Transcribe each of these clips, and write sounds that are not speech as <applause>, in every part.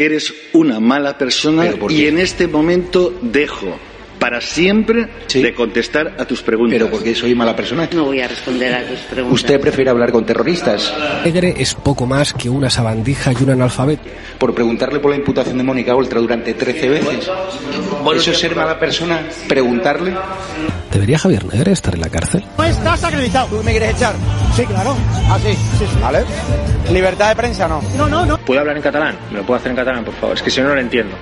porque eres una mala persona y en este momento dejo para siempre de contestar a tus preguntas. Pero porque soy mala persona. No voy a responder a tus preguntas. ¿Usted prefiere hablar con terroristas? Negre es poco más que una sabandija y un analfabeto. Por preguntarle por la imputación de Mónica Oltra durante 13 veces. ¿Eso es ser mala persona? ¿Preguntarle? ¿Debería Javier Negre estar en la cárcel? No estás acreditado. ¿Tú me quieres echar? Sí, claro. ¿Ah, sí? Sí, sí. ¿Vale? ¿Libertad de prensa no? No, no, no. ¿Puedo hablar en catalán? ¿Me lo puedo hacer en catalán, por favor? Es que si no, no lo entiendo.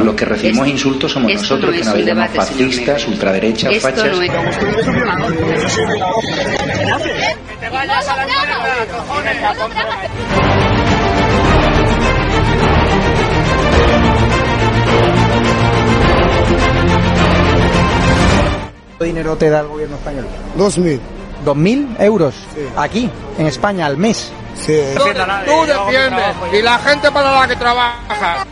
Los que recibimos Esto- insultos somos nosotros, no que nos llamamos fascistas, ultraderechas, Esto fachas. no es... ¿Cuánto dinero te da el gobierno español? Dos mil. ¿Dos mil euros? Aquí, en España, al mes. Sí. Tú defiendes y la gente para la que trabaja.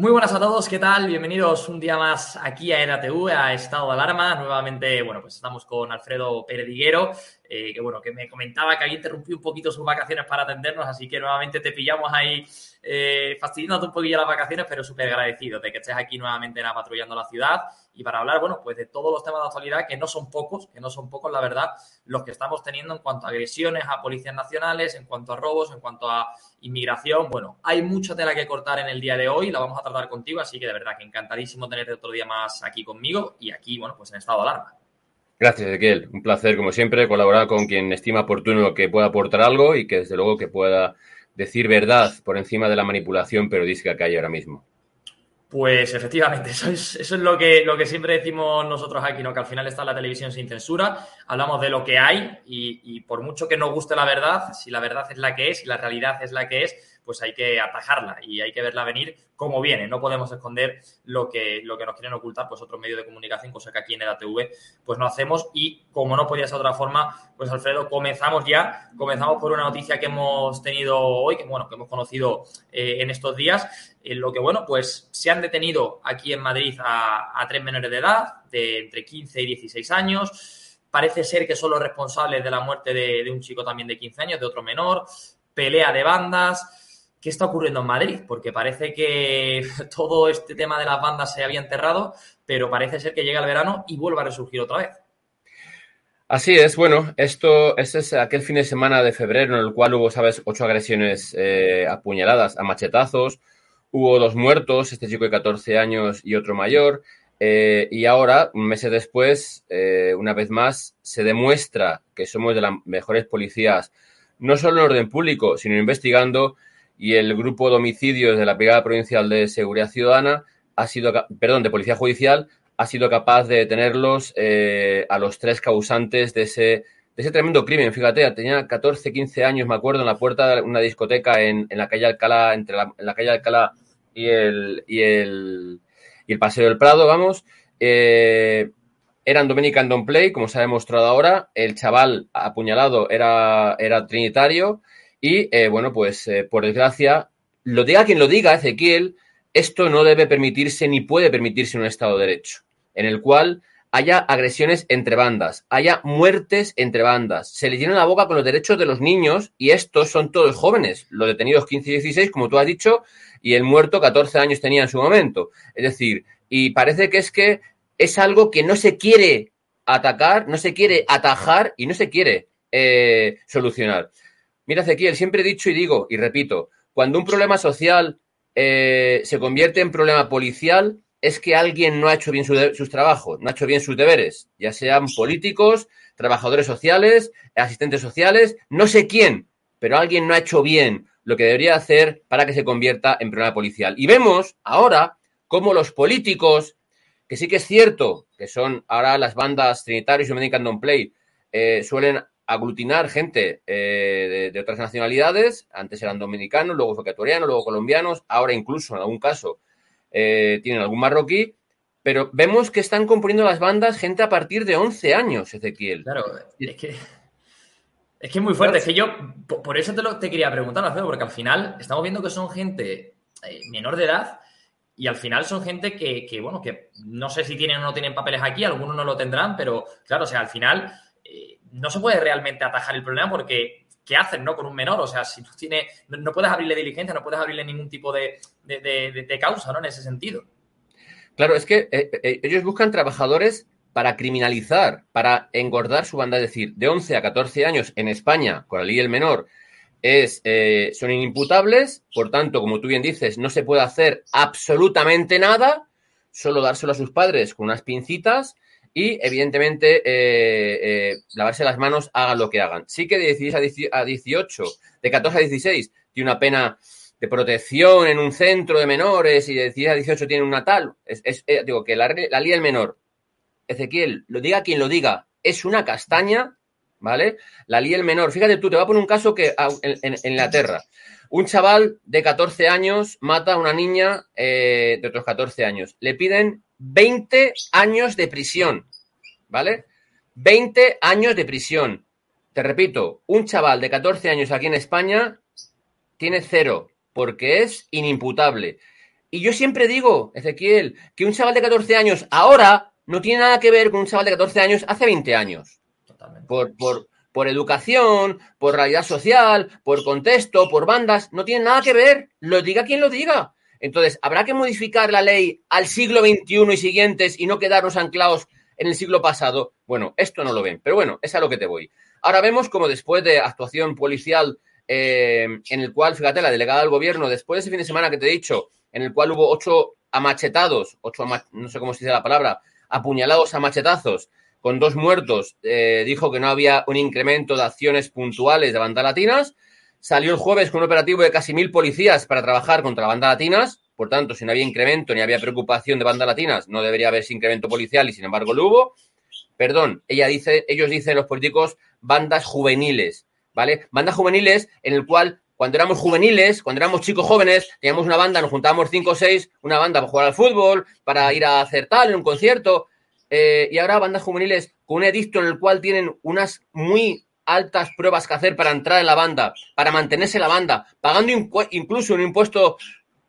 Muy buenas a todos, ¿qué tal? Bienvenidos un día más aquí a EDATV, a Estado de Alarma. Nuevamente, bueno, pues estamos con Alfredo Perdiguero, eh, que bueno, que me comentaba que había interrumpido un poquito sus vacaciones para atendernos, así que nuevamente te pillamos ahí eh, fastidiándote un poquillo las vacaciones, pero súper agradecido de que estés aquí nuevamente en la patrullando la ciudad y para hablar, bueno, pues de todos los temas de actualidad, que no son pocos, que no son pocos, la verdad, los que estamos teniendo en cuanto a agresiones a policías nacionales, en cuanto a robos, en cuanto a inmigración. Bueno, hay mucha tela que cortar en el día de hoy, la vamos a tratar contigo, así que de verdad que encantadísimo tenerte otro día más aquí conmigo y aquí, bueno, pues en estado de alarma. Gracias, Ezequiel. Un placer, como siempre, colaborar con quien estima oportuno que pueda aportar algo y que, desde luego, que pueda decir verdad por encima de la manipulación periodística que hay ahora mismo. Pues efectivamente, <laughs> eso es, lo, que, lo que siempre decimos nosotros aquí, ¿no? Que al final está la televisión sin censura, hablamos de lo que hay y, y por mucho que nos guste la verdad, si la verdad es la que es y la realidad es la que es, pues hay que atajarla y hay que verla venir como viene. No podemos esconder lo que, lo que nos quieren ocultar pues otros medios de comunicación, cosa que aquí en EDATV pues no hacemos. Y como no podía ser de otra forma, pues Alfredo, comenzamos ya, comenzamos por una noticia que hemos tenido hoy, que bueno, que hemos conocido eh, en estos días, en lo que bueno, pues se han detenido aquí en Madrid a, tres menores de edad, de entre 15 y 16 años, parece ser que son los responsables de la muerte de un chico también de 15 años, de otro menor, pelea de bandas, ¿Qué está ocurriendo en Madrid? Porque parece que <laughs> todo este tema de las bandas se había enterrado, pero parece ser que llega el verano y vuelve a resurgir otra vez. Así es, bueno, esto este es aquel fin de semana de febrero en el cual hubo, sabes, ocho agresiones eh, apuñaladas a machetazos, hubo dos muertos, este chico de 14 años y otro mayor, eh, y ahora, un mes después, eh, una vez más, se demuestra que somos de las mejores policías, no solo en orden público, sino investigando y el grupo de homicidios de la Brigada Provincial de Seguridad Ciudadana ha sido, perdón, de Policía Judicial ha sido capaz de detenerlos eh, a los tres causantes de ese, de ese tremendo crimen. Fíjate, tenía 14, 15 años, me acuerdo, en la puerta de una discoteca en, en la calle Alcalá, entre la, en la calle Alcalá y el, y el, y el Paseo del Prado, vamos. Eh, eran Dominican Don't Play, como se ha demostrado ahora. El chaval apuñalado era, era trinitario. Y eh, bueno, pues eh, por desgracia, lo diga quien lo diga, Ezequiel, esto no debe permitirse ni puede permitirse en un Estado de Derecho, en el cual haya agresiones entre bandas, haya muertes entre bandas, se le llena la boca con los derechos de los niños y estos son todos jóvenes, los detenidos 15 y 16, como tú has dicho, y el muerto 14 años tenía en su momento. Es decir, y parece que es que es algo que no se quiere atacar, no se quiere atajar y no se quiere eh, solucionar. Mira, Ezequiel, siempre he dicho y digo y repito, cuando un problema social eh, se convierte en problema policial, es que alguien no ha hecho bien sus trabajos, no ha hecho bien sus deberes, ya sean políticos, trabajadores sociales, asistentes sociales, no sé quién, pero alguien no ha hecho bien lo que debería hacer para que se convierta en problema policial. Y vemos ahora cómo los políticos, que sí que es cierto que son ahora las bandas Trinitarios y Dominican Don't Play, eh, suelen aglutinar gente eh, de, otras nacionalidades. Antes eran dominicanos, luego ecuatorianos, luego colombianos, ahora incluso en algún caso eh, tienen algún marroquí. Pero vemos que están componiendo las bandas gente a partir de 11 años, Ezequiel. Claro, es que es que es muy fuerte. Es que yo, por eso te, lo, te quería preguntar, Alfredo, porque al final estamos viendo que son gente eh, menor de edad y al final son gente que, bueno, que no sé si tienen o no tienen papeles aquí, algunos no lo tendrán, pero claro, o sea, al final no se puede realmente atajar el problema porque ¿qué hacen, no? Con un menor, o sea, si no tiene, no, puedes abrirle diligencia, no puedes abrirle ningún tipo de, causa, ¿no? En ese sentido. Claro, es que eh, ellos buscan trabajadores para criminalizar, para engordar su banda, es decir, de 11 a 14 años en España, con la ley del menor, es, eh, son inimputables, por tanto, como tú bien dices, no se puede hacer absolutamente nada, solo dárselo a sus padres con unas pincitas y, evidentemente, eh, eh, lavarse las manos, hagan lo que hagan. Sí que de 16 a 18, de 14 a 16, tiene una pena de protección en un centro de menores y de 16 a 18 tiene una tal. Es, digo que la, la ley del menor Ezequiel, lo diga quien lo diga, es una castaña, ¿vale? La el menor. Fíjate tú, te voy a poner un caso que en, Inglaterra. Un chaval de 14 años mata a una niña eh, de otros 14 años. Le piden 20 años de prisión, ¿vale? 20 años de prisión. Te repito, un chaval de 14 años aquí en España tiene cero, porque es inimputable. Y yo siempre digo, Ezequiel, que un chaval de 14 años ahora no tiene nada que ver con un chaval de 14 años hace 20 años. Por, por, por educación, por realidad social, por contexto, por bandas, no tiene nada que ver. Lo diga quien lo diga. Entonces, ¿habrá que modificar la ley al siglo XXI y siguientes y no quedarnos anclados en el siglo pasado? Bueno, esto no lo ven, pero bueno, es a lo que te voy. Ahora vemos como después de actuación policial eh, en el cual, fíjate, la delegada del gobierno, después de ese fin de semana que te he dicho, en el cual hubo ocho amachetados, ocho, no sé cómo se dice la palabra, apuñalados a machetazos con dos muertos, eh, dijo que no había un incremento de acciones puntuales de bandas latinas. Salió el jueves con un operativo de casi mil policías para trabajar contra bandas latinas. Por tanto, si no había incremento ni había preocupación de bandas latinas, no debería haber ese incremento policial y sin embargo lo hubo. Perdón, ella dice, ellos dicen los políticos bandas juveniles, ¿vale? Bandas juveniles en el cual cuando éramos juveniles, cuando éramos chicos jóvenes, teníamos una banda, nos juntábamos cinco o seis, una banda para jugar al fútbol, para ir a hacer tal, en un concierto. Eh, y ahora bandas juveniles con un edicto en el cual tienen unas muy altas pruebas que hacer para entrar en la banda, para mantenerse en la banda, pagando incluso un impuesto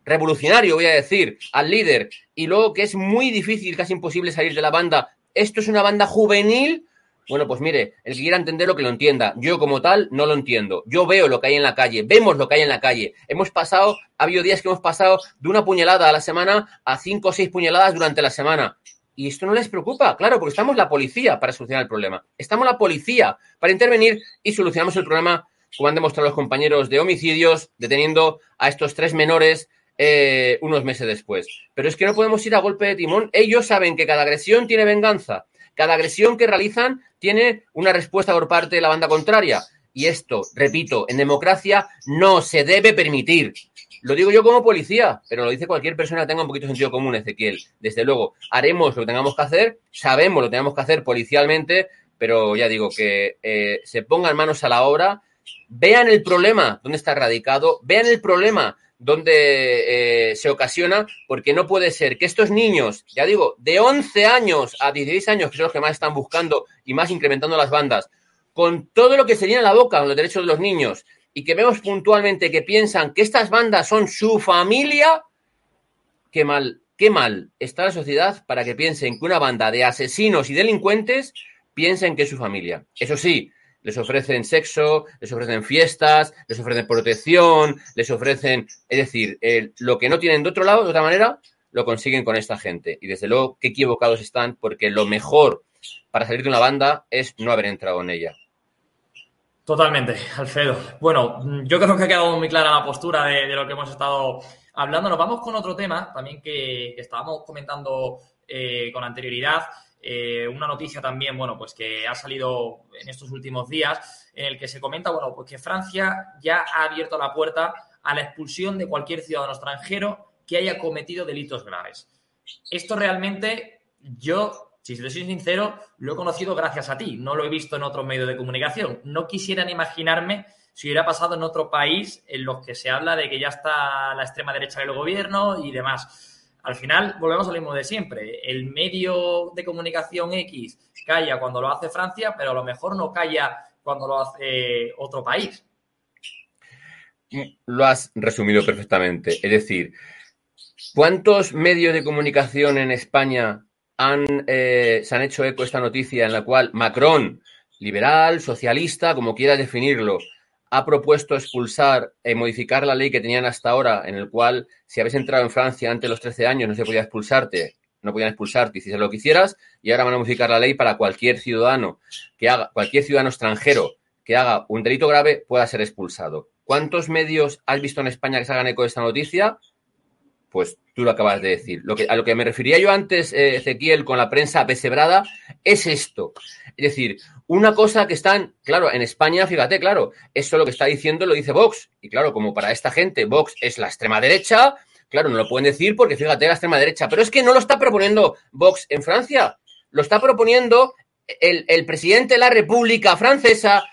revolucionario, voy a decir, al líder, y luego que es muy difícil, casi imposible salir de la banda. Esto es una banda juvenil bueno, pues mire, el que quiera entenderlo, que lo entienda. Yo como tal no lo entiendo. Yo veo lo que hay en la calle, vemos lo que hay en la calle. Hemos pasado, ha habido días que hemos pasado de una puñalada a la semana a cinco o seis puñaladas durante la semana. Y esto no les preocupa, claro, porque estamos la policía para solucionar el problema. Estamos la policía para intervenir y solucionamos el problema, como han demostrado los compañeros de homicidios, deteniendo a estos tres menores eh, unos meses después. Pero es que no podemos ir a golpe de timón. Ellos saben que cada agresión tiene venganza. Cada agresión que realizan tiene una respuesta por parte de la banda contraria. Y esto, repito, en democracia no se debe permitir. Lo digo yo como policía, pero lo dice cualquier persona que tenga un poquito de sentido común, Ezequiel. Desde luego, haremos lo que tengamos que hacer, sabemos lo que tenemos que hacer policialmente, pero ya digo que eh, se pongan manos a la obra, vean el problema, dónde está radicado, vean el problema donde eh, se ocasiona, porque no puede ser que estos niños, ya digo, de 11 años a 16 años, que son los que más están buscando y más incrementando las bandas, con todo lo que se llena la boca con los derechos de los niños, y que vemos puntualmente que piensan que estas bandas son su familia, qué mal, qué mal está la sociedad para que piensen que una banda de asesinos y delincuentes piensen que es su familia. Eso sí, les ofrecen sexo, les ofrecen fiestas, les ofrecen protección, les ofrecen, es decir, lo que no tienen de otro lado, de otra manera, lo consiguen con esta gente. Y desde luego, qué equivocados están, porque lo mejor para salir de una banda es no haber entrado en ella. Totalmente, Alfredo. Bueno, yo creo que ha quedado muy clara la postura de, lo que hemos estado hablando. Nos vamos con otro tema también que, estábamos comentando eh, con anterioridad. Eh, una noticia también, bueno, pues que ha salido en estos últimos días, en el que se comenta, bueno, pues que Francia ya ha abierto la puerta a la expulsión de cualquier ciudadano extranjero que haya cometido delitos graves. Esto realmente yo si te soy sincero, lo he conocido gracias a ti, no lo he visto en otros medios de comunicación. No quisiera ni imaginarme si hubiera pasado en otro país en los que se habla de que ya está la extrema derecha del gobierno y demás. Al final, volvemos al mismo de siempre. El medio de comunicación X calla cuando lo hace Francia, pero a lo mejor no calla cuando lo hace otro país. Lo has resumido perfectamente. Es decir, ¿cuántos medios de comunicación en España han, eh, se han hecho eco esta noticia en la cual Macron, liberal, socialista, como quieras definirlo, ha propuesto expulsar, y eh, modificar la ley que tenían hasta ahora, en el cual si habéis entrado en Francia antes de los 13 años no se podía expulsarte, no podían expulsarte si lo quisieras, y ahora van a modificar la ley para cualquier ciudadano que haga, cualquier ciudadano extranjero que haga un delito grave pueda ser expulsado. ¿Cuántos medios has visto en España que se hagan eco de esta noticia? Pues tú lo acabas de decir. Lo que, a lo que me refería yo antes, eh, Ezequiel, con la prensa pesebrada, es esto. Es decir, una cosa que están, claro, en España, fíjate, claro, eso lo que está diciendo lo dice Vox. Y claro, como para esta gente Vox es la extrema derecha, claro, no lo pueden decir porque fíjate, la extrema derecha. Pero es que no lo está proponiendo Vox en Francia. Lo está proponiendo el, el presidente de la República Francesa,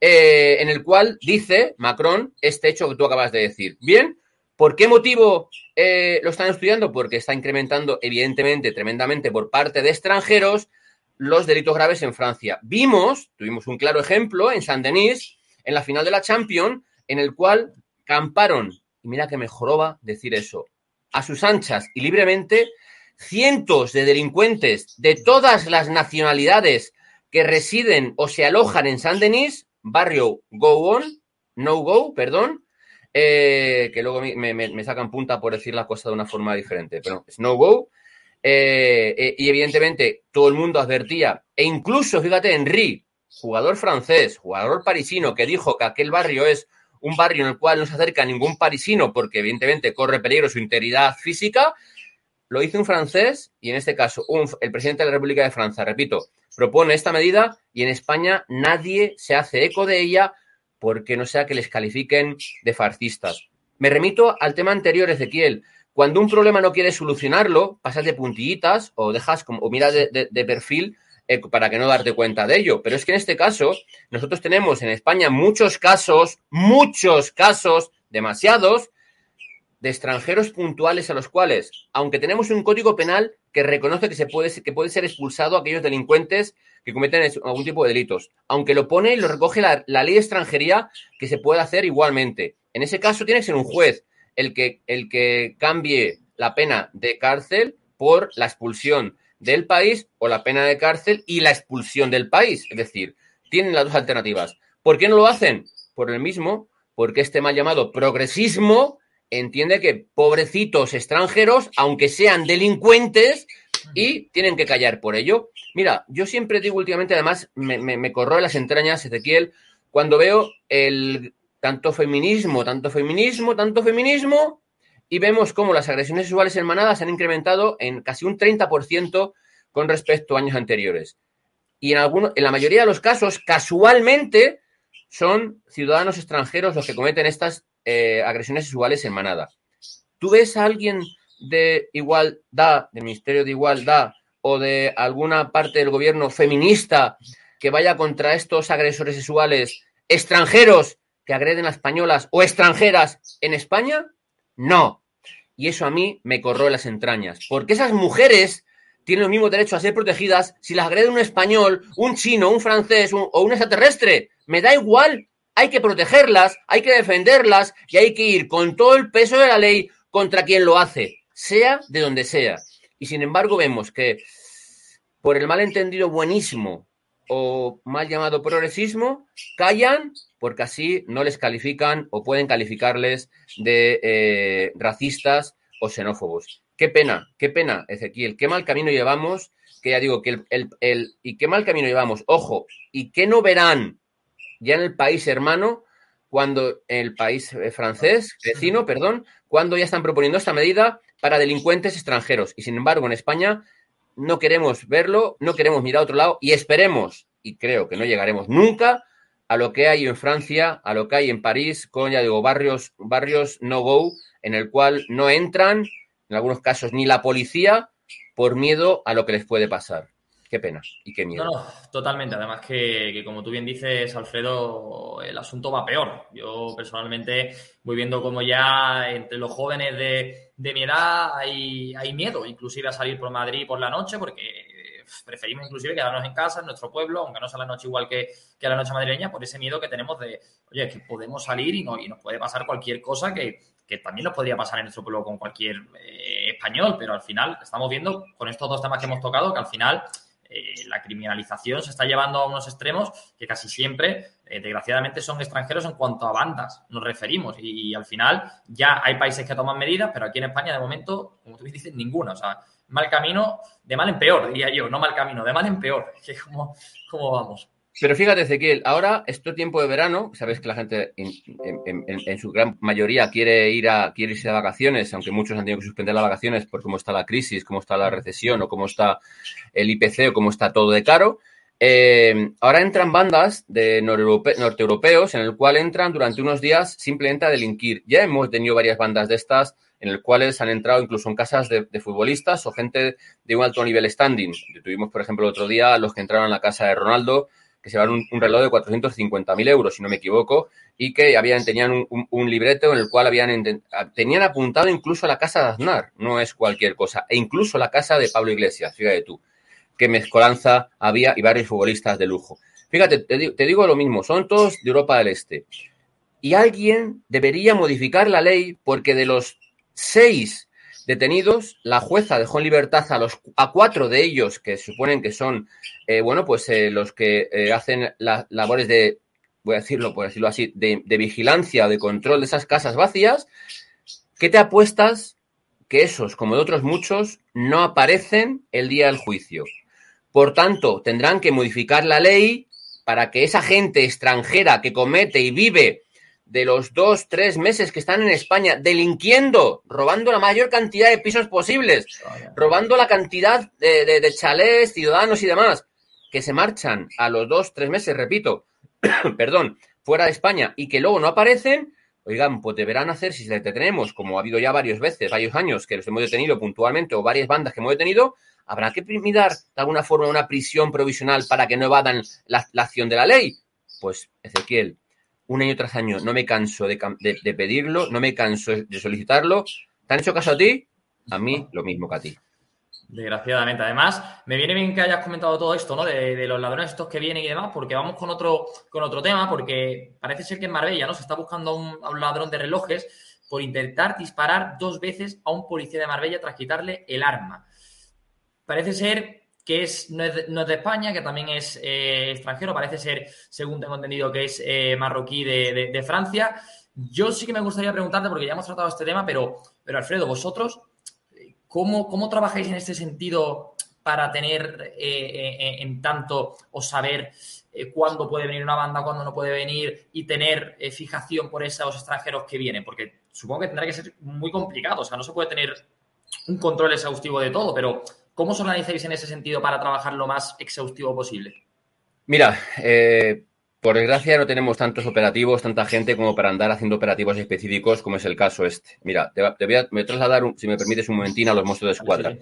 eh, en el cual dice Macron este hecho que tú acabas de decir. Bien, ¿Por qué motivo eh, lo están estudiando? Porque está incrementando, evidentemente, tremendamente por parte de extranjeros los delitos graves en Francia. Vimos, tuvimos un claro ejemplo en Saint-Denis, en la final de la Champions, en el cual camparon, y mira que me joroba decir eso, a sus anchas y libremente, cientos de delincuentes de todas las nacionalidades que residen o se alojan en Saint-Denis, barrio Go On, No Go, perdón, eh, que luego me, sacan punta por decir la cosa de una forma diferente, pero Snow Go. Eh, eh, y evidentemente todo el mundo advertía, e incluso, fíjate, Henry, jugador francés, jugador parisino, que dijo que aquel barrio es un barrio en el cual no se acerca ningún parisino porque evidentemente corre peligro su integridad física, lo hizo un francés y en este caso el presidente de la República de Francia, repito, propone esta medida y en España nadie se hace eco de ella porque no sea que les califiquen de fascistas. Me remito al tema anterior, Ezequiel. Cuando un problema no quieres solucionarlo, pasas de puntillitas o dejas como, o miras de, perfil eh, para que no darte cuenta de ello. Pero es que en este caso, nosotros tenemos en España muchos casos, muchos casos, demasiados, de extranjeros puntuales a los cuales, aunque tenemos un código penal que reconoce que se puede, que puede ser expulsado aquellos delincuentes que cometen algún tipo de delitos. Aunque lo pone y lo recoge la, ley de extranjería, que se puede hacer igualmente. En ese caso tiene que ser un juez el que, el que cambie la pena de cárcel por la expulsión del país o la pena de cárcel y la expulsión del país. Es decir, tienen las dos alternativas. ¿Por qué no lo hacen? Por el mismo, porque este mal llamado progresismo entiende que pobrecitos extranjeros, aunque sean delincuentes, y tienen que callar por ello. Mira, yo siempre digo últimamente, además, me, corro las entrañas, Ezequiel, cuando veo el tanto feminismo, tanto feminismo, tanto feminismo, y vemos cómo las agresiones sexuales en manada se han incrementado en casi un 30% con respecto a años anteriores. Y en, algunos, en la mayoría de los casos, casualmente, son ciudadanos extranjeros los que cometen estas eh, agresiones sexuales en manada. ¿Tú ves a alguien de igualdad, del Ministerio de Igualdad o de alguna parte del gobierno feminista que vaya contra estos agresores sexuales extranjeros que agreden a españolas o extranjeras en España? No. Y eso a mí me corroe las entrañas, porque esas mujeres tienen los mismos derechos a ser protegidas si las agrede un español, un chino, un francés o un extraterrestre. Me da igual, hay que protegerlas, hay que defenderlas y hay que ir con todo el peso de la ley contra quien lo hace sea de donde sea. Y sin embargo vemos que por el malentendido buenísimo o mal llamado progresismo, callan porque así no les califican o pueden calificarles de eh, racistas o xenófobos. Qué pena, qué pena, Ezequiel, qué mal camino llevamos, que ya digo que el, el, y qué mal camino llevamos, ojo, y qué no verán ya en el país hermano cuando el país eh, francés, vecino, perdón, cuando ya están proponiendo esta medida para delincuentes extranjeros. Y sin embargo, en España no queremos verlo, no queremos mirar a otro lado y esperemos, y creo que no llegaremos nunca, a lo que hay en Francia, a lo que hay en París, con, ya digo, barrios, barrios no-go, en el cual no entran, en algunos casos, ni la policía, por miedo a lo que les puede pasar. Qué pena y qué miedo. No, no, totalmente. Además que, como tú bien dices, Alfredo, el asunto va peor. Yo personalmente voy viendo como ya entre los jóvenes de, mi edad hay, miedo, inclusive a salir por Madrid por la noche, porque preferimos inclusive quedarnos en casa, en nuestro pueblo, aunque no sea la noche igual que, que la noche madrileña, por ese miedo que tenemos de, oye, que podemos salir y, no, y nos puede pasar cualquier cosa que, que también nos podría pasar en nuestro pueblo con cualquier eh, español, pero al final estamos viendo con estos dos temas que hemos tocado que al final eh, la criminalización se está llevando a unos extremos que casi siempre, eh, desgraciadamente, son extranjeros en cuanto a bandas nos referimos. Y, al final ya hay países que toman medidas, pero aquí en España, de momento, como tú dices, ninguna. O sea, mal camino, de mal en peor, diría yo, no mal camino, de mal en peor. <laughs> ¿Cómo, cómo vamos? Pero fíjate, Ezequiel, ahora, esto tiempo de verano, sabes que la gente en, su gran mayoría quiere ir a quiere irse de vacaciones, aunque muchos han tenido que suspender las vacaciones por cómo está la crisis, cómo está la recesión o cómo está el IPC o cómo está todo de caro. Eh, ahora entran bandas de norteeuropeos en el cual entran durante unos días simplemente a delinquir. Ya hemos tenido varias bandas de estas en el cuales han entrado incluso en casas de, futbolistas o gente de un alto nivel standing. Tuvimos, por ejemplo, el otro día los que entraron a la casa de Ronaldo, que se llevaron un, reloj de 450.000 euros, si no me equivoco, y que habían, tenían un, libreto en el cual habían tenían apuntado incluso la casa de Aznar, no es cualquier cosa, e incluso la casa de Pablo Iglesias, fíjate tú, qué mezcolanza había y varios futbolistas de lujo. Fíjate, te digo lo mismo, son todos de Europa del Este. Y alguien debería modificar la ley porque de los seis detenidos. La jueza dejó en libertad a, los, a cuatro de ellos, que suponen que son, eh, bueno, pues eh, los que eh, hacen las labores de, voy a decirlo, por decirlo así, de, de vigilancia o de control de esas casas vacías. ¿Qué te apuestas que esos, como de otros muchos, no aparecen el día del juicio? Por tanto, tendrán que modificar la ley para que esa gente extranjera que comete y vive de los dos, tres meses que están en España delinquiendo, robando la mayor cantidad de pisos posibles, robando la cantidad de, de, chalés, ciudadanos y demás, que se marchan a los dos, tres meses, repito, <coughs> perdón, fuera de España y que luego no aparecen, oigan, pues deberán hacer, si les detenemos, como ha habido ya varias veces, varios años que los hemos detenido puntualmente o varias bandas que hemos detenido, habrá que mirar de alguna forma una prisión provisional para que no evadan la acción de la ley. Pues, Ezequiel, un año tras año no me canso de, pedirlo, no me canso de solicitarlo. ¿Te han hecho caso a ti? A mí lo mismo que a ti. Desgraciadamente. Además, me viene bien que hayas comentado todo esto, ¿no? De, los ladrones estos que vienen y demás, porque vamos con otro, con otro tema, porque parece ser que en Marbella, ¿no? Se está buscando a un, a un ladrón de relojes por intentar disparar dos veces a un policía de Marbella tras quitarle el arma. Parece ser que es no, es de, España, que también es eh, extranjero, parece ser, según tengo entendido, que es eh, marroquí de, Francia. Yo sí que me gustaría preguntarte, porque ya hemos tratado este tema, pero, pero Alfredo, vosotros, ¿cómo, cómo trabajáis en este sentido para tener eh, en tanto o saber cuándo puede venir una banda, cuándo no puede venir y tener fijación por esos extranjeros que vienen? Porque supongo que tendrá que ser muy complicado, o sea, no se puede tener un control exhaustivo de todo, pero ¿Cómo os organizáis en ese sentido para trabajar lo más exhaustivo posible? Mira, eh, por desgracia no tenemos tantos operativos, tanta gente como para andar haciendo operativos específicos como es el caso este. Mira, te, voy, a, trasladar, si me permites un momentín, a los mozos de escuadra.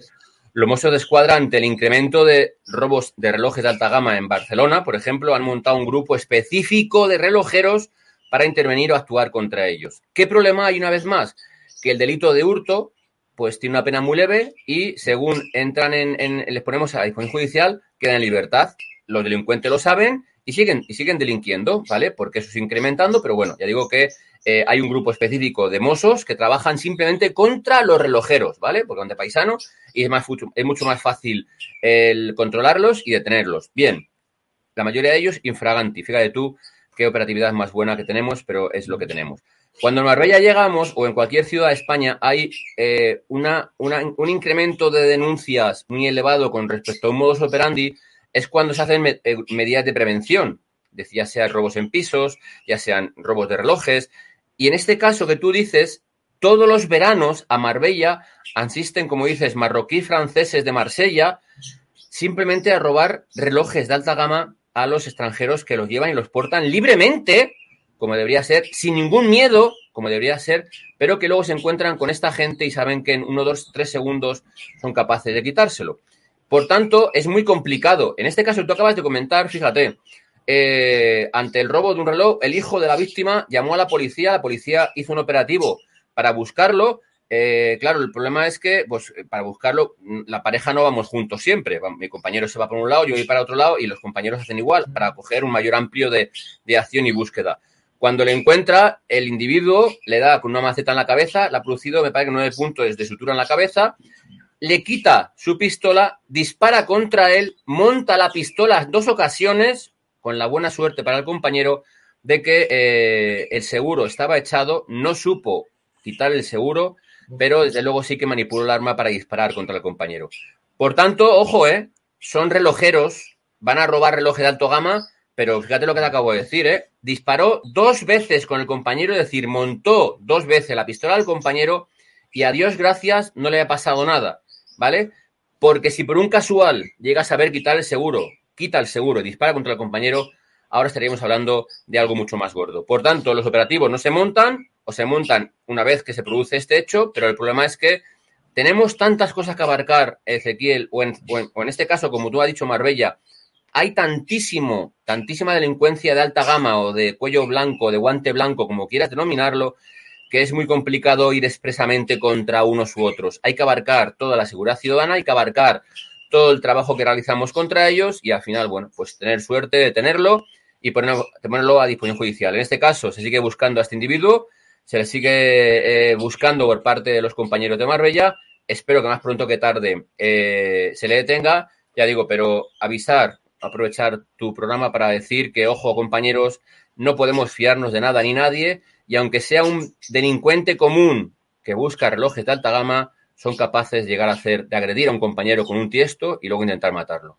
Los mozos de escuadra, ante el incremento de robos de relojes de alta gama en Barcelona, por ejemplo, han montado un grupo específico de relojeros para intervenir o actuar contra ellos. ¿Qué problema hay una vez más? Que el delito de hurto pues tiene una pena muy leve y según entran en, les ponemos a la disposición judicial, quedan en libertad. Los delincuentes lo saben y siguen, y siguen delinquiendo, ¿vale? Porque eso es incrementando, pero bueno, ya digo que eh, hay un grupo específico de mozos que trabajan simplemente contra los relojeros, ¿vale? Porque son de paisanos y es, más, es mucho más fácil el controlarlos y detenerlos. Bien, la mayoría de ellos infraganti. Fíjate tú qué operatividad más buena que tenemos, pero es lo que tenemos. Cuando en Marbella llegamos, o en cualquier ciudad de España, hay eh, una, un incremento de denuncias muy elevado con respecto a un modus operandi, es cuando se hacen eh, medidas de prevención, ya sean robos en pisos, ya sean robos de relojes. Y en este caso que tú dices, todos los veranos a Marbella asisten, como dices, marroquí franceses de Marsella, simplemente a robar relojes de alta gama a los extranjeros que los llevan y los portan libremente como debería ser, sin ningún miedo, como debería ser, pero que luego se encuentran con esta gente y saben que en uno, dos, tres segundos son capaces de quitárselo. Por tanto, es muy complicado. En este caso, tú acabas de comentar, fíjate, eh, ante el robo de un reloj, el hijo de la víctima llamó a la policía, la policía hizo un operativo para buscarlo. Eh, claro, el problema es que, pues, para buscarlo, la pareja no vamos juntos siempre. Mi compañero se va por un lado, yo voy para otro lado y los compañeros hacen igual para coger un mayor amplio de, de acción y búsqueda. Cuando le encuentra, el individuo le da con una maceta en la cabeza, le ha producido, me parece que nueve puntos de sutura en la cabeza, le quita su pistola, dispara contra él, monta la pistola dos ocasiones, con la buena suerte para el compañero de que eh, el seguro estaba echado, no supo quitar el seguro, pero desde luego sí que manipuló el arma para disparar contra el compañero. Por tanto, ojo, ¿eh? Son relojeros, van a robar relojes de alto gama, pero fíjate lo que te acabo de decir, ¿eh? Disparó dos veces con el compañero, es decir, montó dos veces la pistola al compañero y a Dios gracias no le ha pasado nada, ¿vale? Porque si por un casual llega a saber quitar el seguro quita el seguro y dispara contra el compañero, ahora estaríamos hablando de algo mucho más gordo. Por tanto, los operativos no se montan o se montan una vez que se produce este hecho, pero el problema es que tenemos tantas cosas que abarcar, Ezequiel, o en, este caso, como tú has dicho, Marbella, hay tantísimo, tantísima delincuencia de alta gama o de cuello blanco, de guante blanco, como quieras denominarlo, que es muy complicado ir expresamente contra unos u otros. Hay que abarcar toda la seguridad ciudadana, hay que abarcar todo el trabajo que realizamos contra ellos y al final, bueno, pues tener suerte de tenerlo y ponerlo, a disposición judicial. En este caso, se sigue buscando a este individuo, se le sigue eh, buscando por parte de los compañeros de Marbella. Espero que más pronto que tarde eh, se le detenga. Ya digo, pero avisar, aprovechar tu programa para decir que, ojo, compañeros, no podemos fiarnos de nada ni nadie y aunque sea un delincuente común que busca relojes de alta gama, son capaces de llegar a hacer, de agredir a un compañero con un tiesto y luego intentar matarlo.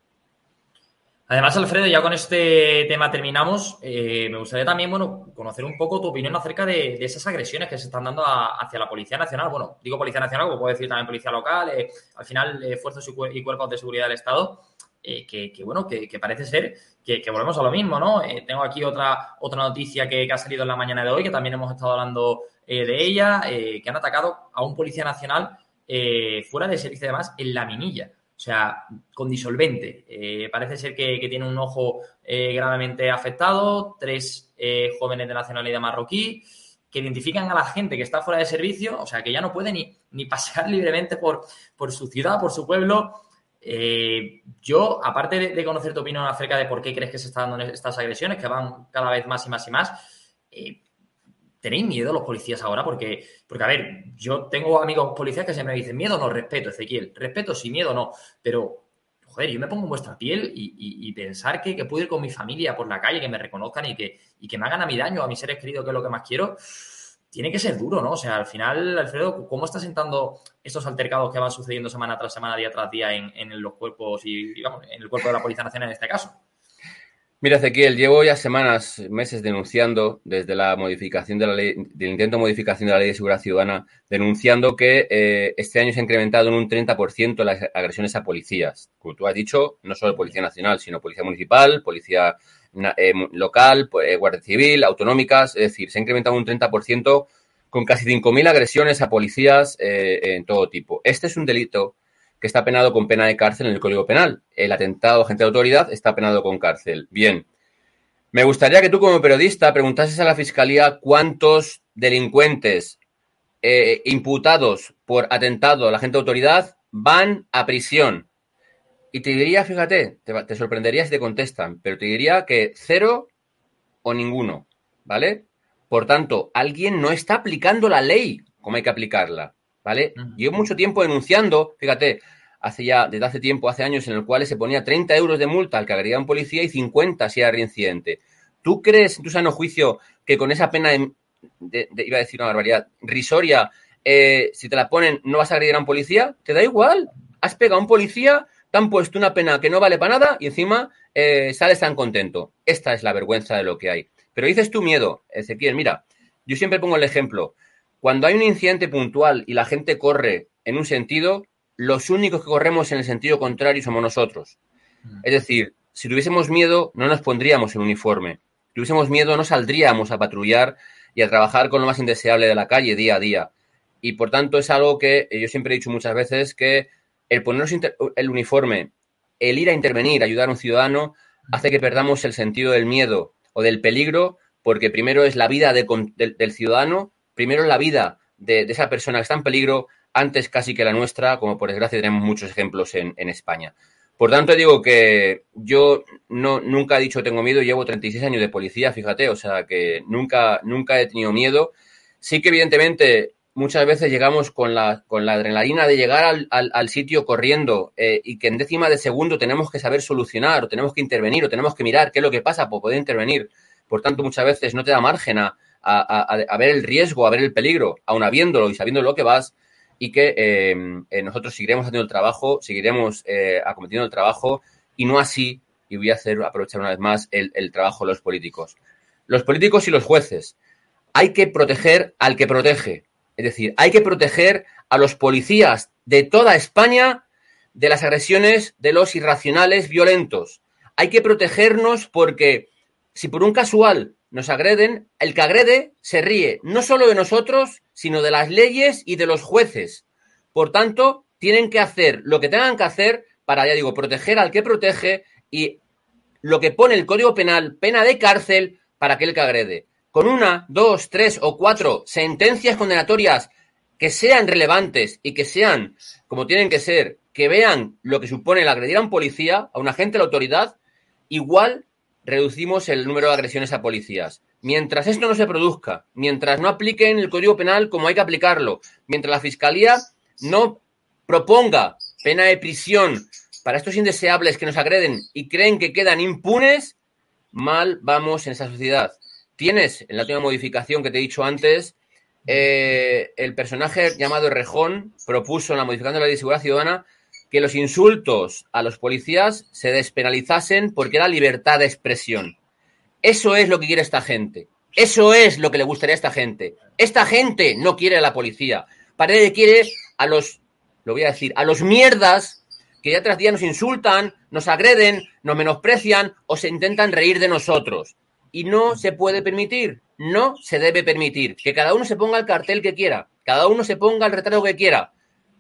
Además, Alfredo, ya con este tema terminamos. Eh, me gustaría también, bueno, conocer un poco tu opinión acerca de, esas agresiones que se están dando hacia la Policía Nacional. Bueno, digo Policía Nacional, como puedo decir también Policía Local, eh, al final, eh, fuerzas y, cuerpos de seguridad del Estado. Que, bueno, que, parece ser que, volvemos a lo mismo, ¿no? tengo aquí otra, otra noticia que, ha salido en la mañana de hoy, que también hemos estado hablando de ella, que han atacado a un policía nacional eh, fuera de servicio además en la minilla. O sea, con disolvente. Eh, parece ser que, tiene un ojo eh, gravemente afectado, tres jóvenes de nacionalidad marroquí que identifican a la gente que está fuera de servicio, o sea, que ya no puede ni, ni <laughs> pasear libremente por, por su ciudad, por su pueblo. Yo, aparte de, conocer tu opinión acerca de por qué crees que se están dando estas agresiones, que van cada vez más y más y más, ¿Tenéis miedo los policías ahora? Porque, porque, a ver, yo tengo amigos policías que siempre me dicen miedo no, respeto, Ezequiel. Respeto sí, miedo no. Pero, joder, yo me pongo en vuestra piel y, pensar que, que, puedo ir con mi familia por la calle, que me reconozcan y que, y que me hagan a mi daño, a mis seres queridos, que es lo que más quiero, tiene que ser duro, ¿no? O sea, al final, Alfredo, ¿cómo está sentando estos altercados que van sucediendo semana tras semana, día tras día en, los cuerpos y, digamos, en el cuerpo de la Policía Nacional en este caso? Mira, Ezequiel, llevo ya semanas, meses denunciando desde la modificación de la ley, del intento de modificación de la ley de seguridad ciudadana, denunciando que eh, este año se ha incrementado en un 30% las agresiones a policías. Como tú has dicho, no solo Policía Nacional, sino Policía Municipal, Policía Local, eh, Guardia Civil, autonómicas. Es decir, se ha incrementado un 30% con casi 5.000 agresiones a policías en todo tipo. Este es un delito que está penado con pena de cárcel en el Código Penal. El atentado a gente de autoridad está penado con cárcel. Bien. Me gustaría que tú como periodista preguntases a la Fiscalía cuántos delincuentes eh, imputados por atentado a la gente de autoridad van a prisión. Y te diría, fíjate, te, te sorprendería si te contestan, pero te diría que cero o ninguno, ¿vale? Por tanto, alguien no está aplicando la ley como hay que aplicarla, ¿vale? Llevo mucho tiempo denunciando, fíjate, hace ya, desde hace tiempo, hace años, en el cual se ponía 30 euros de multa al que agredía a un policía y 50 si era reincidente. ¿Tú crees, en tu sano juicio, que con esa pena, de, iba a decir una barbaridad, risoria, eh, si te la ponen, no vas a agredir a un policía? ¿Te da igual? Has pegado a un policía, te han puesto una pena que no vale para nada y encima eh, sales tan contento. Esta es la vergüenza de lo que hay. Pero dices tu miedo, Ezequiel, mira, yo siempre pongo el ejemplo. Cuando hay un incidente puntual y la gente corre en un sentido, los únicos que corremos en el sentido contrario somos nosotros. Mm. Es decir, si tuviésemos miedo, no nos pondríamos el uniforme. Si tuviésemos miedo, no saldríamos a patrullar y a trabajar con lo más indeseable de la calle día a día. Y por tanto es algo que yo siempre he dicho muchas veces que el ponernos el uniforme el ir a intervenir, ayudar a un ciudadano, hace que perdamos el sentido del miedo o del peligro, porque primero es la vida del ciudadano, primero es la vida de, esa persona que está en peligro, antes casi que la nuestra, como por desgracia tenemos muchos ejemplos en, España. Por tanto, digo que yo no, nunca he dicho tengo miedo, llevo 36 años de policía, fíjate, o sea que nunca, nunca he tenido miedo. Sí que evidentemente muchas veces llegamos con la, con la adrenalina de llegar al, sitio corriendo eh, y que en décima de segundo tenemos que saber solucionar o tenemos que intervenir o tenemos que mirar qué es lo que pasa para poder intervenir. Por tanto, muchas veces no te da margen a, ver el riesgo, a ver el peligro, aun habiéndolo y sabiendo lo que vas y que eh, eh, nosotros seguiremos haciendo el trabajo, seguiremos acometiendo el trabajo y no así, y voy a hacer aprovechar una vez más el, el trabajo de los políticos. Los políticos y los jueces. Hay que proteger al que protege es decir, hay que proteger a los policías de toda España de las agresiones de los irracionales violentos. Hay que protegernos porque si por un casual nos agreden, el que agrede se ríe no solo de nosotros, sino de las leyes y de los jueces. Por tanto, tienen que hacer lo que tengan que hacer para, ya digo, proteger al que protege y lo que pone el Código Penal, pena de cárcel para aquel que agrede con una, dos, tres o cuatro sentencias condenatorias que sean relevantes y que sean como tienen que ser, que vean lo que supone el agredir a un policía, a un agente de la autoridad, igual reducimos el número de agresiones a policías. Mientras esto no se produzca, mientras no apliquen el Código Penal como hay que aplicarlo, mientras la Fiscalía no proponga pena de prisión para estos indeseables que nos agreden y creen que quedan impunes, mal vamos en esa sociedad tienes en la última modificación que te he dicho antes, eh, el personaje llamado Rejón propuso en la modificación de la ley de seguridad ciudadana que los insultos a los policías se despenalizasen porque era libertad de expresión. Eso es lo que quiere esta gente. Eso es lo que le gustaría a esta gente. Esta gente no quiere a la policía. Parece que quiere a los, lo voy a decir, a los mierdas que día tras día nos insultan, nos agreden, nos menosprecian o se intentan reír de nosotros y no se puede permitir, no se debe permitir que cada uno se ponga el cartel que quiera, cada uno se ponga el retrato que quiera.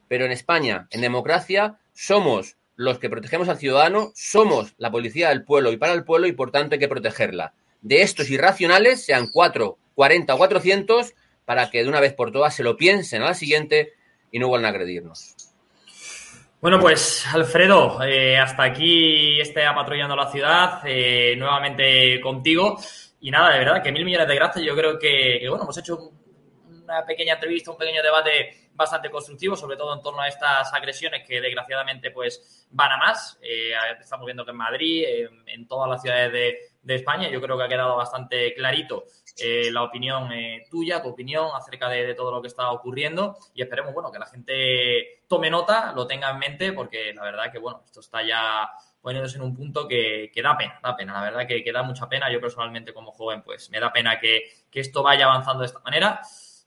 Pero en España, en democracia, somos los que protegemos al ciudadano, somos la policía del pueblo y para el pueblo y por tanto hay que protegerla. De estos irracionales, sean cuatro, cuarenta o cuatrocientos, para que de una vez por todas se lo piensen a la siguiente y no vuelvan a agredirnos. Bueno, pues Alfredo, eh, hasta aquí este apatrullando la ciudad, eh, nuevamente contigo. Y nada, de verdad, que mil millones de gracias. Yo creo que, bueno, hemos hecho una pequeña entrevista, un pequeño debate bastante constructivo, sobre todo en torno a estas agresiones que desgraciadamente pues van a más. Eh, estamos viendo que en Madrid, en todas las ciudades de, de España. Yo creo que ha quedado bastante clarito eh, la opinión eh, tuya, tu opinión acerca de, todo lo que está ocurriendo y esperemos, bueno, que la gente tome nota, lo tenga en mente, porque la verdad que, bueno, esto está ya poniéndose en un punto que, da pena, da pena, la verdad que, da mucha pena. Yo personalmente como joven, pues me da pena que, esto vaya avanzando de esta manera.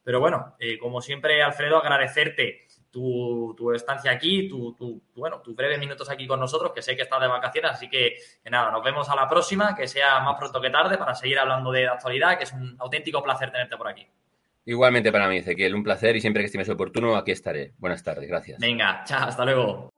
Pero bueno, eh, como siempre, Alfredo, agradecerte tu, estancia aquí, tu, bueno, tus breves minutos aquí con nosotros, que sé que estás de vacaciones, así que, nada, nos vemos a la próxima, que sea más pronto que tarde para seguir hablando de actualidad, que es un auténtico placer tenerte por aquí. Igualmente para mí, Ezequiel, un placer y siempre que estimes oportuno, aquí estaré. Buenas tardes, gracias. Venga, chao, hasta luego.